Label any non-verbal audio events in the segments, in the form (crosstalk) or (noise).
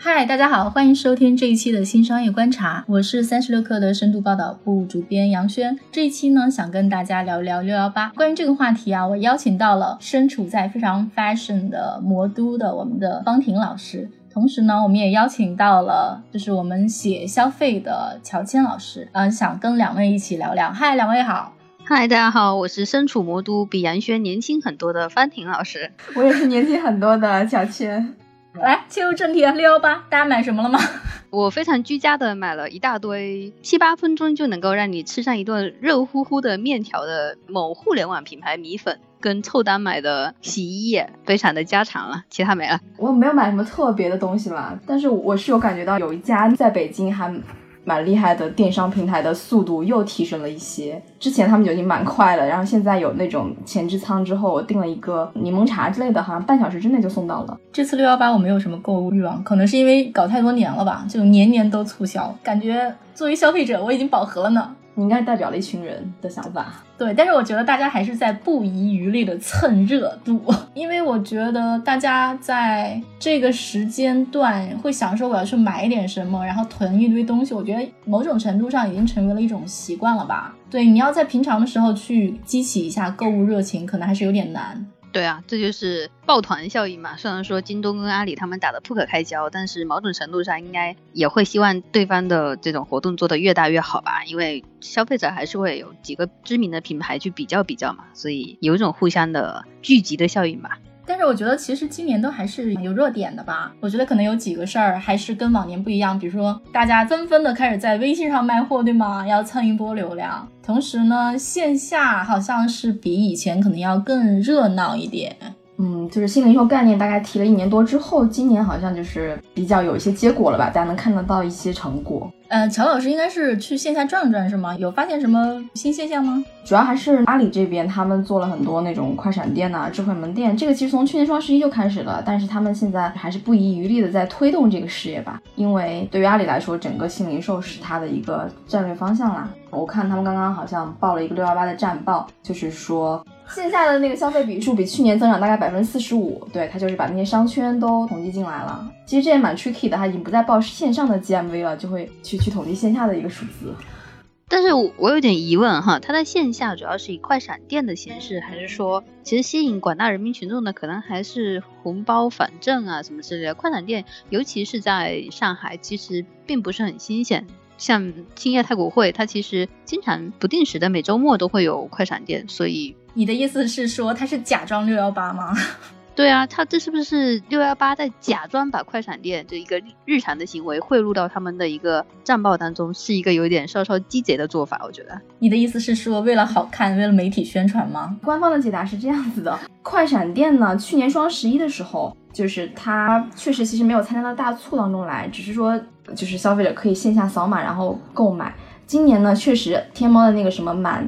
嗨，大家好，欢迎收听这一期的新商业观察，我是三十六氪的深度报道部主编杨轩。这一期呢，想跟大家聊聊六幺八。关于这个话题啊，我邀请到了身处在非常 fashion 的魔都的我们的方婷老师，同时呢，我们也邀请到了就是我们写消费的乔谦老师，嗯，想跟两位一起聊聊。嗨，两位好。嗨，大家好，我是身处魔都比杨轩年轻很多的方婷老师。我也是年轻很多的乔谦。来切入正题啊，六幺八，大家买什么了吗？(laughs) 我非常居家的买了一大堆，七八分钟就能够让你吃上一顿热乎乎的面条的某互联网品牌米粉，跟凑单买的洗衣液，非常的家常了，其他没了。我没有买什么特别的东西啦，但是我是有感觉到有一家在北京还。蛮厉害的电商平台的速度又提升了一些，之前他们就已经蛮快了，然后现在有那种前置仓之后，我订了一个柠檬茶之类的，好像半小时之内就送到了。这次六幺八我没有什么购物欲望，可能是因为搞太多年了吧，就年年都促销，感觉作为消费者我已经饱和了呢。你应该代表了一群人的想法，对，但是我觉得大家还是在不遗余力的蹭热度，(laughs) 因为我觉得大家在这个时间段会想说我要去买点什么，然后囤一堆东西，我觉得某种程度上已经成为了一种习惯了吧。对，你要在平常的时候去激起一下购物热情，可能还是有点难。对啊，这就是抱团效应嘛。虽然说京东跟阿里他们打得不可开交，但是某种程度上应该也会希望对方的这种活动做得越大越好吧。因为消费者还是会有几个知名的品牌去比较比较嘛，所以有一种互相的聚集的效应吧。但是我觉得其实今年都还是有热点的吧。我觉得可能有几个事儿还是跟往年不一样，比如说大家纷纷的开始在微信上卖货，对吗？要蹭一波流量。同时呢，线下好像是比以前可能要更热闹一点。嗯，就是新零售概念大概提了一年多之后，今年好像就是比较有一些结果了吧？大家能看得到一些成果。嗯，乔老师应该是去线下转转是吗？有发现什么新现象吗？主要还是阿里这边，他们做了很多那种快闪店呐、智慧门店。这个其实从去年双十一就开始了，但是他们现在还是不遗余力的在推动这个事业吧。因为对于阿里来说，整个新零售是它的一个战略方向啦。我看他们刚刚好像报了一个六幺八的战报，就是说。线下的那个消费笔数比去年增长大概百分之四十五，对他就是把那些商圈都统计进来了。其实这也蛮 tricky 的，他已经不再报线上的 GMV 了，就会去去统计线下的一个数字。但是我有点疑问哈，它在线下主要是以快闪店的形式，还是说其实吸引广大人民群众的可能还是红包返赠啊什么之类的？快闪店尤其是在上海，其实并不是很新鲜。像兴业太古汇，它其实经常不定时的每周末都会有快闪店，所以你的意思是说他是假装六幺八吗？对啊，他这是不是六幺八在假装把快闪店这一个日常的行为汇入到他们的一个战报当中，是一个有点稍稍鸡贼的做法？我觉得你的意思是说为了好看，为了媒体宣传吗？官方的解答是这样子的：快闪店呢，去年双十一的时候，就是他确实其实没有参加到大促当中来，只是说。就是消费者可以线下扫码然后购买。今年呢，确实天猫的那个什么满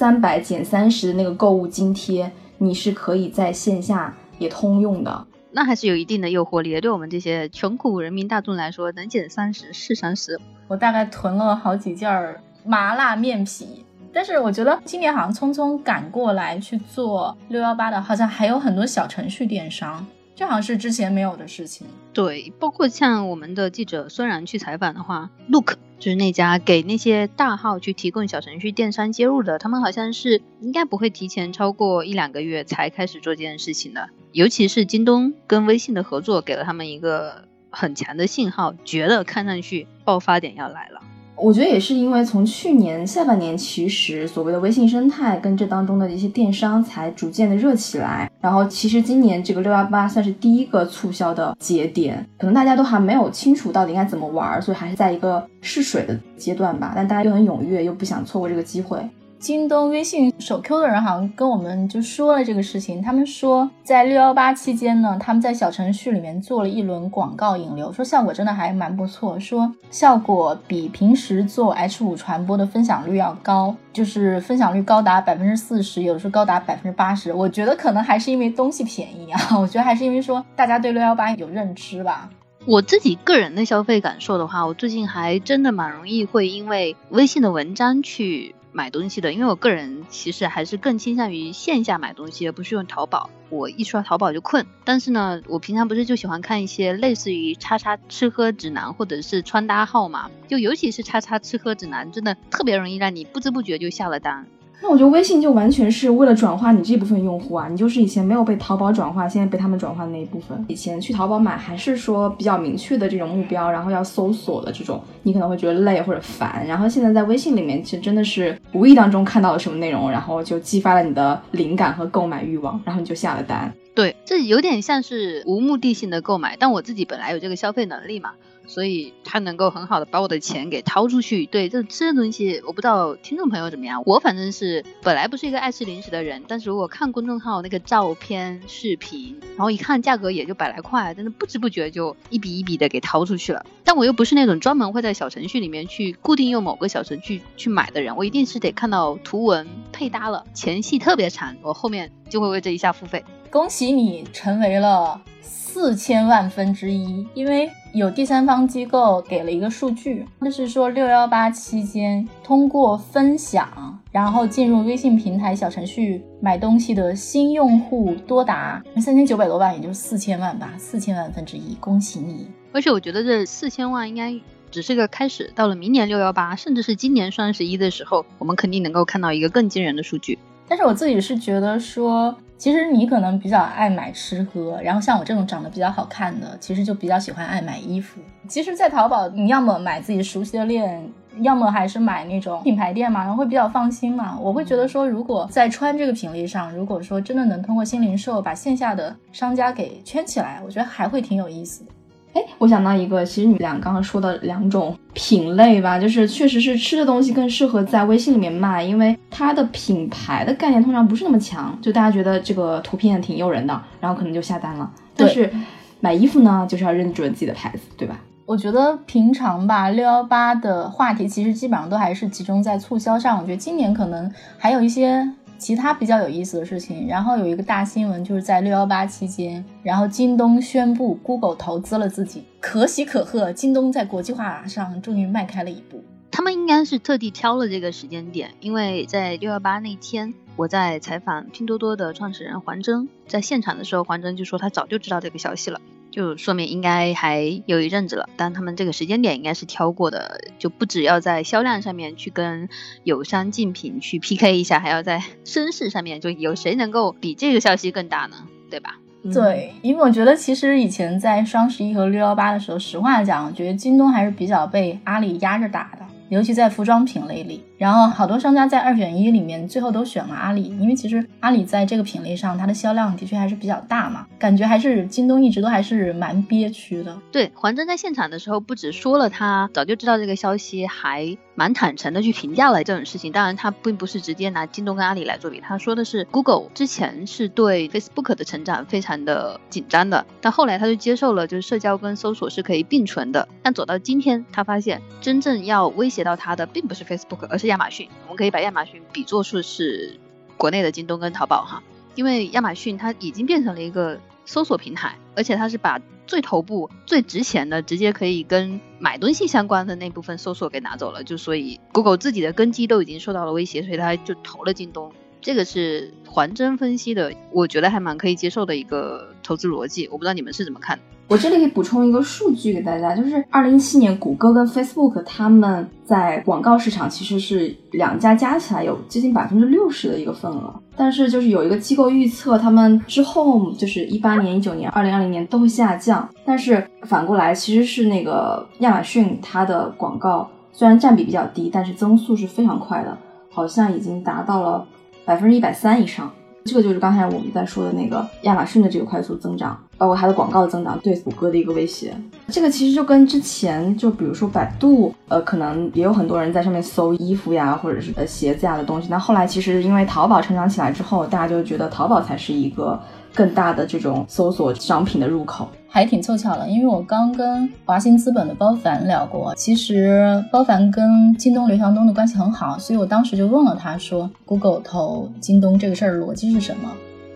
三百减三十的那个购物津贴，你是可以在线下也通用的。那还是有一定的诱惑力的。对我们这些穷苦人民大众来说，能减三十是三十。我大概囤了好几件儿麻辣面皮，但是我觉得今年好像匆匆赶过来去做六幺八的，好像还有很多小程序电商。这好像是之前没有的事情。对，包括像我们的记者孙然去采访的话，Look 就是那家给那些大号去提供小程序电商接入的，他们好像是应该不会提前超过一两个月才开始做这件事情的。尤其是京东跟微信的合作，给了他们一个很强的信号，觉得看上去爆发点要来了。我觉得也是因为从去年下半年，其实所谓的微信生态跟这当中的一些电商才逐渐的热起来。然后其实今年这个六幺八算是第一个促销的节点，可能大家都还没有清楚到底应该怎么玩，所以还是在一个试水的阶段吧。但大家又很踊跃，又不想错过这个机会。京东、微信首 Q 的人好像跟我们就说了这个事情。他们说，在六幺八期间呢，他们在小程序里面做了一轮广告引流，说效果真的还蛮不错，说效果比平时做 H 五传播的分享率要高，就是分享率高达百分之四十，有的时候高达百分之八十。我觉得可能还是因为东西便宜啊，(laughs) 我觉得还是因为说大家对六幺八有认知吧。我自己个人的消费感受的话，我最近还真的蛮容易会因为微信的文章去买东西的，因为我个人其实还是更倾向于线下买东西，而不是用淘宝。我一刷淘宝就困。但是呢，我平常不是就喜欢看一些类似于叉叉吃喝指南或者是穿搭号嘛？就尤其是叉叉吃喝指南，真的特别容易让你不知不觉就下了单。那我觉得微信就完全是为了转化你这部分用户啊，你就是以前没有被淘宝转化，现在被他们转化的那一部分。以前去淘宝买还是说比较明确的这种目标，然后要搜索的这种，你可能会觉得累或者烦。然后现在在微信里面，其实真的是无意当中看到了什么内容，然后就激发了你的灵感和购买欲望，然后你就下了单。对，这有点像是无目的性的购买，但我自己本来有这个消费能力嘛。所以他能够很好的把我的钱给掏出去。对，这吃的东西，我不知道听众朋友怎么样。我反正是本来不是一个爱吃零食的人，但是如果看公众号那个照片、视频，然后一看价格也就百来块，真的不知不觉就一笔一笔的给掏出去了。但我又不是那种专门会在小程序里面去固定用某个小程序去买的人，我一定是得看到图文配搭了，前戏特别长，我后面就会为这一下付费。恭喜你成为了四千万分之一，因为。有第三方机构给了一个数据，就是说六幺八期间通过分享，然后进入微信平台小程序买东西的新用户多达三千九百多万，也就是四千万吧，四千万分之一，恭喜你！而且我觉得这四千万应该只是个开始，到了明年六幺八，甚至是今年双十一的时候，我们肯定能够看到一个更惊人的数据。但是我自己是觉得说。其实你可能比较爱买吃喝，然后像我这种长得比较好看的，其实就比较喜欢爱买衣服。其实，在淘宝，你要么买自己熟悉的店，要么还是买那种品牌店嘛，然后会比较放心嘛。我会觉得说，如果在穿这个品类上，如果说真的能通过新零售把线下的商家给圈起来，我觉得还会挺有意思的。哎，我想到一个，其实你们俩刚刚说的两种品类吧，就是确实是吃的东西更适合在微信里面卖，因为它的品牌的概念通常不是那么强，就大家觉得这个图片挺诱人的，然后可能就下单了。但是买衣服呢，就是要认准自己的牌子，对吧？我觉得平常吧，六幺八的话题其实基本上都还是集中在促销上。我觉得今年可能还有一些。其他比较有意思的事情，然后有一个大新闻，就是在六幺八期间，然后京东宣布 Google 投资了自己，可喜可贺，京东在国际化上终于迈开了一步。他们应该是特地挑了这个时间点，因为在六幺八那天，我在采访拼多多的创始人黄峥，在现场的时候，黄峥就说他早就知道这个消息了。就说明应该还有一阵子了，但他们这个时间点应该是挑过的，就不只要在销量上面去跟友商竞品去 PK 一下，还要在声势上面，就有谁能够比这个消息更大呢？对吧？对，因为我觉得其实以前在双十一和六幺八的时候，实话讲，我觉得京东还是比较被阿里压着打的。尤其在服装品类里，然后好多商家在二选一里面最后都选了阿里，因为其实阿里在这个品类上它的销量的确还是比较大嘛，感觉还是京东一直都还是蛮憋屈的。对，黄峥在现场的时候不止说了他早就知道这个消息，还。蛮坦诚的去评价了这种事情，当然他并不是直接拿京东跟阿里来做比，他说的是 Google 之前是对 Facebook 的成长非常的紧张的，但后来他就接受了，就是社交跟搜索是可以并存的。但走到今天，他发现真正要威胁到他的并不是 Facebook，而是亚马逊。我们可以把亚马逊比作是是国内的京东跟淘宝哈，因为亚马逊它已经变成了一个搜索平台，而且它是把。最头部、最值钱的，直接可以跟买东西相关的那部分搜索给拿走了，就所以 Google 自己的根基都已经受到了威胁，所以它就投了京东。这个是环真分析的，我觉得还蛮可以接受的一个投资逻辑。我不知道你们是怎么看。我这里可以补充一个数据给大家，就是二零一七年，谷歌跟 Facebook 他们在广告市场其实是两家加起来有接近百分之六十的一个份额。但是就是有一个机构预测，他们之后就是一八年、一九年、二零二零年都会下降。但是反过来，其实是那个亚马逊它的广告虽然占比比较低，但是增速是非常快的，好像已经达到了百分之一百三以上。这个就是刚才我们在说的那个亚马逊的这个快速增长，包括它的广告的增长对谷歌的一个威胁。这个其实就跟之前就比如说百度，呃，可能也有很多人在上面搜衣服呀，或者是呃鞋子呀的东西。那后来其实因为淘宝成长起来之后，大家就觉得淘宝才是一个更大的这种搜索商品的入口。还挺凑巧的，因为我刚跟华兴资本的包凡聊过，其实包凡跟京东刘强东的关系很好，所以我当时就问了他说，Google 投京东这个事儿逻辑是什么？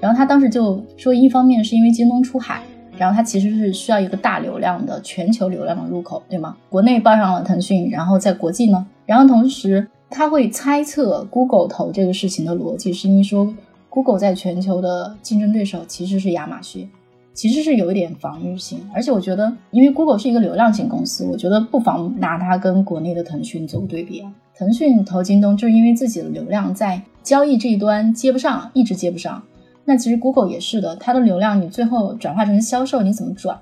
然后他当时就说，一方面是因为京东出海，然后它其实是需要一个大流量的全球流量的入口，对吗？国内报上了腾讯，然后在国际呢，然后同时他会猜测 Google 投这个事情的逻辑，是因为说 Google 在全球的竞争对手其实是亚马逊。其实是有一点防御性，而且我觉得，因为 Google 是一个流量型公司，我觉得不妨拿它跟国内的腾讯做个对比。腾讯投京东就是因为自己的流量在交易这一端接不上，一直接不上。那其实 Google 也是的，它的流量你最后转化成销售，你怎么转？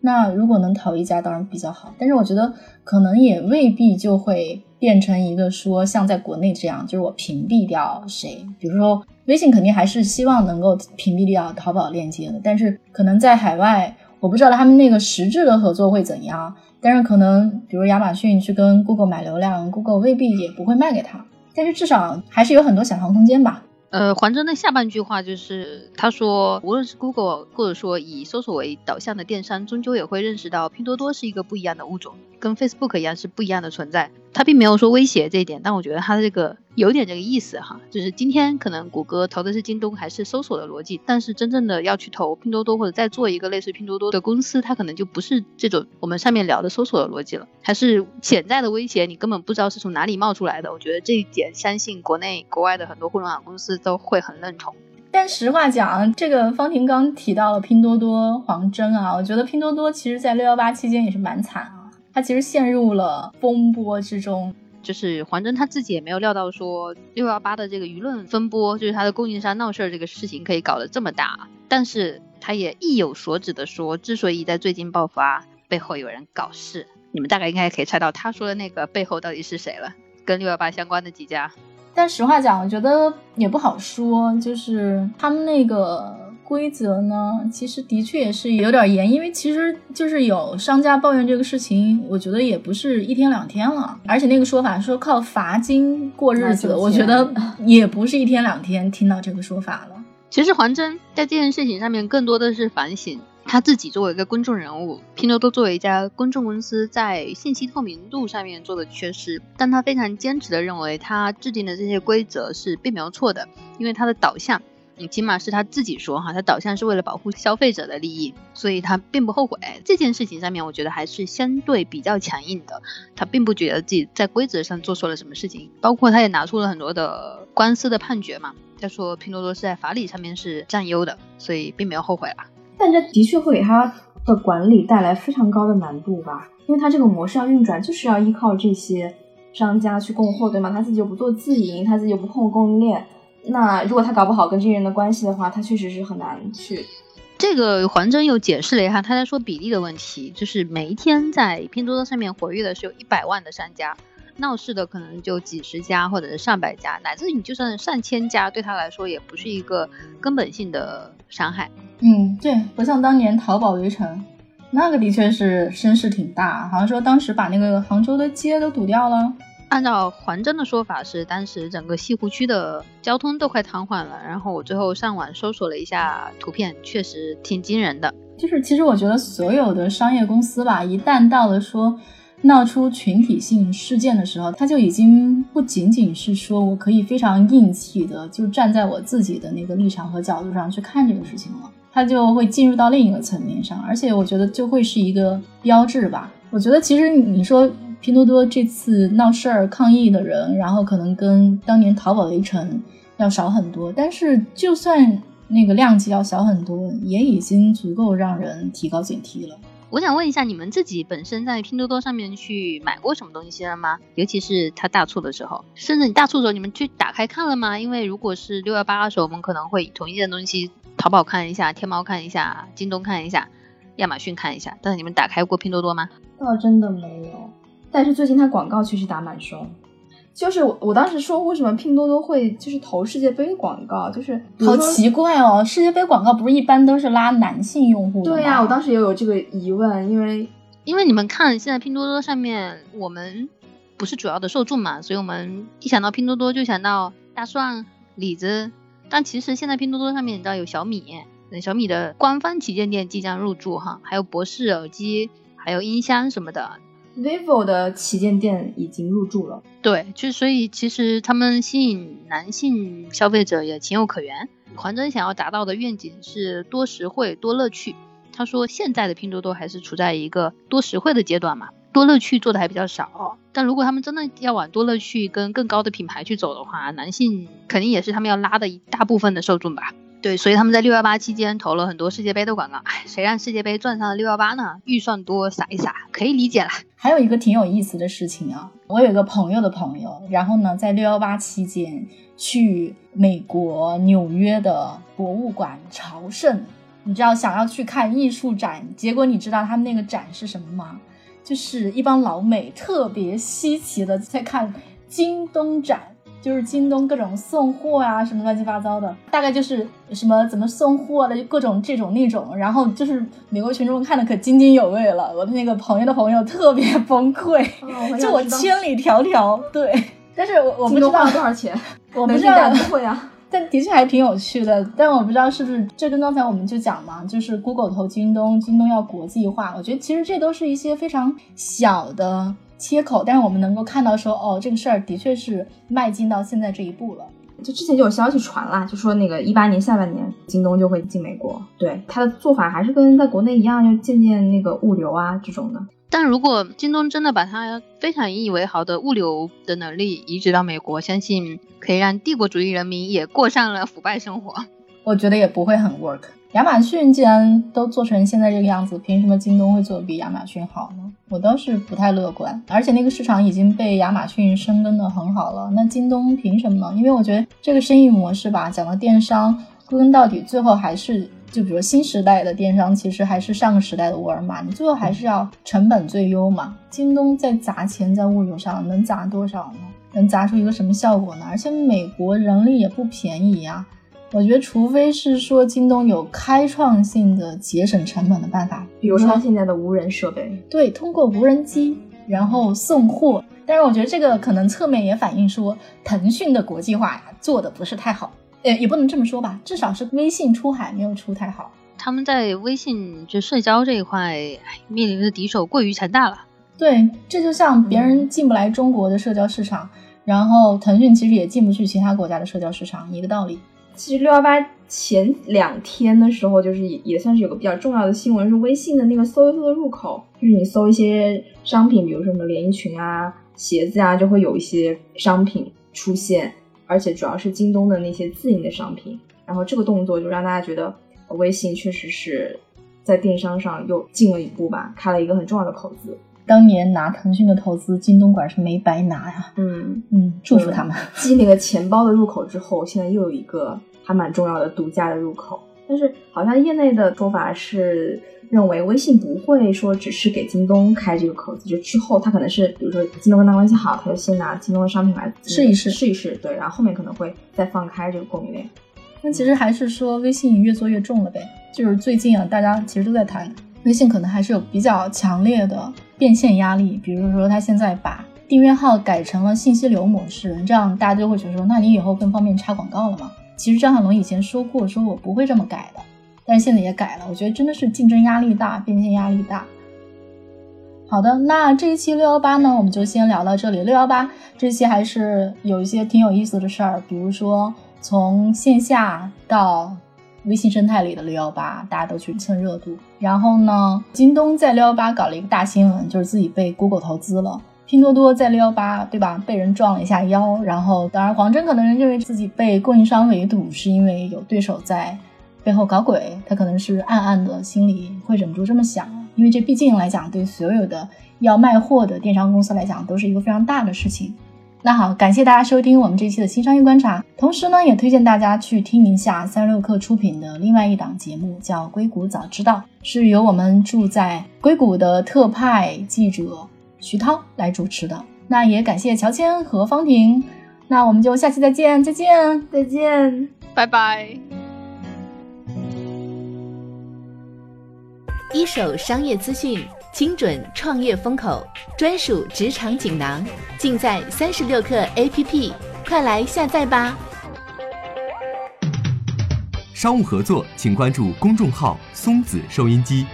那如果能淘一家，当然比较好。但是我觉得可能也未必就会变成一个说像在国内这样，就是我屏蔽掉谁，比如说。微信肯定还是希望能够屏蔽掉淘宝链接的，但是可能在海外，我不知道他们那个实质的合作会怎样。但是可能，比如亚马逊去跟 Google 买流量，Google 未必也不会卖给他。但是至少还是有很多想象空间吧。呃，黄峥的下半句话就是，他说，无论是 Google 或者说以搜索为导向的电商，终究也会认识到拼多多是一个不一样的物种，跟 Facebook 一样是不一样的存在。他并没有说威胁这一点，但我觉得他这个有点这个意思哈，就是今天可能谷歌投的是京东还是搜索的逻辑，但是真正的要去投拼多多或者再做一个类似拼多多的公司，它可能就不是这种我们上面聊的搜索的逻辑了，还是潜在的威胁，你根本不知道是从哪里冒出来的。我觉得这一点，相信国内国外的很多互联网公司都会很认同。但实话讲，这个方婷刚提到了拼多多黄峥啊，我觉得拼多多其实在六幺八期间也是蛮惨啊。他其实陷入了风波之中，就是黄峥他自己也没有料到说六幺八的这个舆论风波，就是他的供应商闹事儿这个事情可以搞得这么大。但是他也意有所指的说，之所以在最近爆发，背后有人搞事。你们大概应该可以猜到他说的那个背后到底是谁了，跟六幺八相关的几家。但实话讲，我觉得也不好说，就是他们那个。规则呢，其实的确也是有点严，因为其实就是有商家抱怨这个事情，我觉得也不是一天两天了，而且那个说法说靠罚金过日子，我觉得 (laughs) 也不是一天两天听到这个说法了。其实黄峥在这件事情上面更多的是反省他自己作为一个公众人物，拼多多作为一家公众公司在信息透明度上面做的缺失，但他非常坚持的认为他制定的这些规则是并没有错的，因为他的导向。起码是他自己说哈，他导向是为了保护消费者的利益，所以他并不后悔这件事情上面，我觉得还是相对比较强硬的。他并不觉得自己在规则上做错了什么事情，包括他也拿出了很多的官司的判决嘛。他说拼多多是在法理上面是占优的，所以并没有后悔了。但这的确会给他的管理带来非常高的难度吧？因为他这个模式要运转，就是要依靠这些商家去供货，对吗？他自己又不做自营，他自己又不控供应链。那如果他搞不好跟这些人的关系的话，他确实是很难去。这个黄峥又解释了一下，他在说比例的问题，就是每一天在拼多多上面活跃的是有一百万的商家，闹事的可能就几十家或者是上百家，乃至你就算上千家，对他来说也不是一个根本性的伤害。嗯，对，不像当年淘宝围城，那个的确是声势挺大，好像说当时把那个杭州的街都堵掉了。按照黄峥的说法是，当时整个西湖区的交通都快瘫痪了。然后我最后上网搜索了一下图片，确实挺惊人的。就是其实我觉得所有的商业公司吧，一旦到了说闹出群体性事件的时候，他就已经不仅仅是说我可以非常硬气的就站在我自己的那个立场和角度上去看这个事情了，他就会进入到另一个层面上，而且我觉得就会是一个标志吧。我觉得其实你说。拼多多这次闹事儿抗议的人，然后可能跟当年淘宝围城要少很多，但是就算那个量级要小很多，也已经足够让人提高警惕了。我想问一下，你们自己本身在拼多多上面去买过什么东西了吗？尤其是它大促的时候，甚至你大促的时候，你们去打开看了吗？因为如果是六幺八的时候，我们可能会同一件东西，淘宝看一下，天猫看一下，京东看一下，亚马逊看一下，但是你们打开过拼多多吗？倒真的没有。但是最近它广告确实打满收，就是我我当时说，为什么拼多多会就是投世界杯广告？就是好奇怪哦，世界杯广告不是一般都是拉男性用户的吗？对呀，我当时也有这个疑问，因为因为你们看现在拼多多上面，我们不是主要的受众嘛，所以我们一想到拼多多就想到大蒜、李子，但其实现在拼多多上面你知道有小米，小米的官方旗舰店即将入驻哈，还有博士耳机，还有音箱什么的。Vivo 的旗舰店已经入驻了，对，就所以其实他们吸引男性消费者也情有可原。黄峥想要达到的愿景是多实惠多乐趣。他说现在的拼多多还是处在一个多实惠的阶段嘛，多乐趣做的还比较少。但如果他们真的要往多乐趣跟更高的品牌去走的话，男性肯定也是他们要拉的一大部分的受众吧。对，所以他们在六幺八期间投了很多世界杯的广告。哎，谁让世界杯赚上了六幺八呢？预算多，撒一撒，可以理解了。还有一个挺有意思的事情啊，我有一个朋友的朋友，然后呢，在六幺八期间去美国纽约的博物馆朝圣，你知道想要去看艺术展，结果你知道他们那个展是什么吗？就是一帮老美特别稀奇的在看京东展。就是京东各种送货啊，什么乱七八糟的，大概就是什么怎么送货的，就各种这种那种，然后就是美国群众看的可津津有味了。我的那个朋友的朋友特别崩溃，(laughs) 就我千里迢迢对，(laughs) 但是我我不知道多少钱，(laughs) 我不知道会啊，但的确还挺有趣的，但我不知道是不是这跟刚才我们就讲嘛，就是 Google 投京东，京东要国际化，我觉得其实这都是一些非常小的。切口，但是我们能够看到说，哦，这个事儿的确是迈进到现在这一步了。就之前就有消息传啦，就说那个一八年下半年京东就会进美国。对，它的做法还是跟在国内一样，就渐渐那个物流啊这种的。但如果京东真的把它非常引以为豪的物流的能力移植到美国，相信可以让帝国主义人民也过上了腐败生活。我觉得也不会很 work。亚马逊既然都做成现在这个样子，凭什么京东会做的比亚马逊好呢？我倒是不太乐观。而且那个市场已经被亚马逊深耕的很好了，那京东凭什么呢？因为我觉得这个生意模式吧，讲到电商，归根到底，最后还是就比如新时代的电商，其实还是上个时代的沃尔玛，你最后还是要成本最优嘛。京东在砸钱在物流上，能砸多少呢？能砸出一个什么效果呢？而且美国人力也不便宜呀。我觉得，除非是说京东有开创性的节省成本的办法，比如说现在的无人设备，对，通过无人机然后送货。但是我觉得这个可能侧面也反映说，腾讯的国际化呀做的不是太好。呃，也不能这么说吧，至少是微信出海没有出太好。他们在微信就社交这一块面临的敌手过于强大了。对，这就像别人进不来中国的社交市场，然后腾讯其实也进不去其他国家的社交市场，一个道理。其实六幺八前两天的时候，就是也也算是有个比较重要的新闻，是微信的那个搜一搜的入口，就是你搜一些商品，比如说什么连衣裙啊、鞋子啊，就会有一些商品出现，而且主要是京东的那些自营的商品。然后这个动作就让大家觉得微信确实是在电商上又进了一步吧，开了一个很重要的口子。当年拿腾讯的投资，京东管是没白拿呀。嗯嗯，祝福他们。(laughs) 继那个钱包的入口之后，现在又有一个。还蛮重要的独家的入口，但是好像业内的说法是认为微信不会说只是给京东开这个口子，就之后他可能是比如说京东跟他关系好，他就先拿京东的商品来试一试试一试，对，然后后面可能会再放开这个供应链。那其实还是说微信越做越重了呗，就是最近啊，大家其实都在谈微信可能还是有比较强烈的变现压力，比如说他现在把订阅号改成了信息流模式，这样大家就会觉得说，那你以后更方便插广告了吗？其实张小龙以前说过，说我不会这么改的，但是现在也改了。我觉得真的是竞争压力大，变现压力大。好的，那这一期六幺八呢，我们就先聊到这里。六幺八这期还是有一些挺有意思的事儿，比如说从线下到微信生态里的六幺八，大家都去蹭热度。然后呢，京东在六幺八搞了一个大新闻，就是自己被 Google 投资了。拼多多在六幺八，对吧？被人撞了一下腰，然后当然黄峥可能认为自己被供应商围堵，是因为有对手在背后搞鬼，他可能是暗暗的心里会忍不住这么想，因为这毕竟来讲，对所有的要卖货的电商公司来讲，都是一个非常大的事情。那好，感谢大家收听我们这期的新商业观察，同时呢，也推荐大家去听一下三十六氪出品的另外一档节目，叫《硅谷早知道》，是由我们住在硅谷的特派记者。徐涛来主持的，那也感谢乔迁和方婷，那我们就下期再见，再见，再见，拜拜。一手商业资讯，精准创业风口，专属职场锦囊，尽在三十六课 APP，快来下载吧！商务合作，请关注公众号“松子收音机”。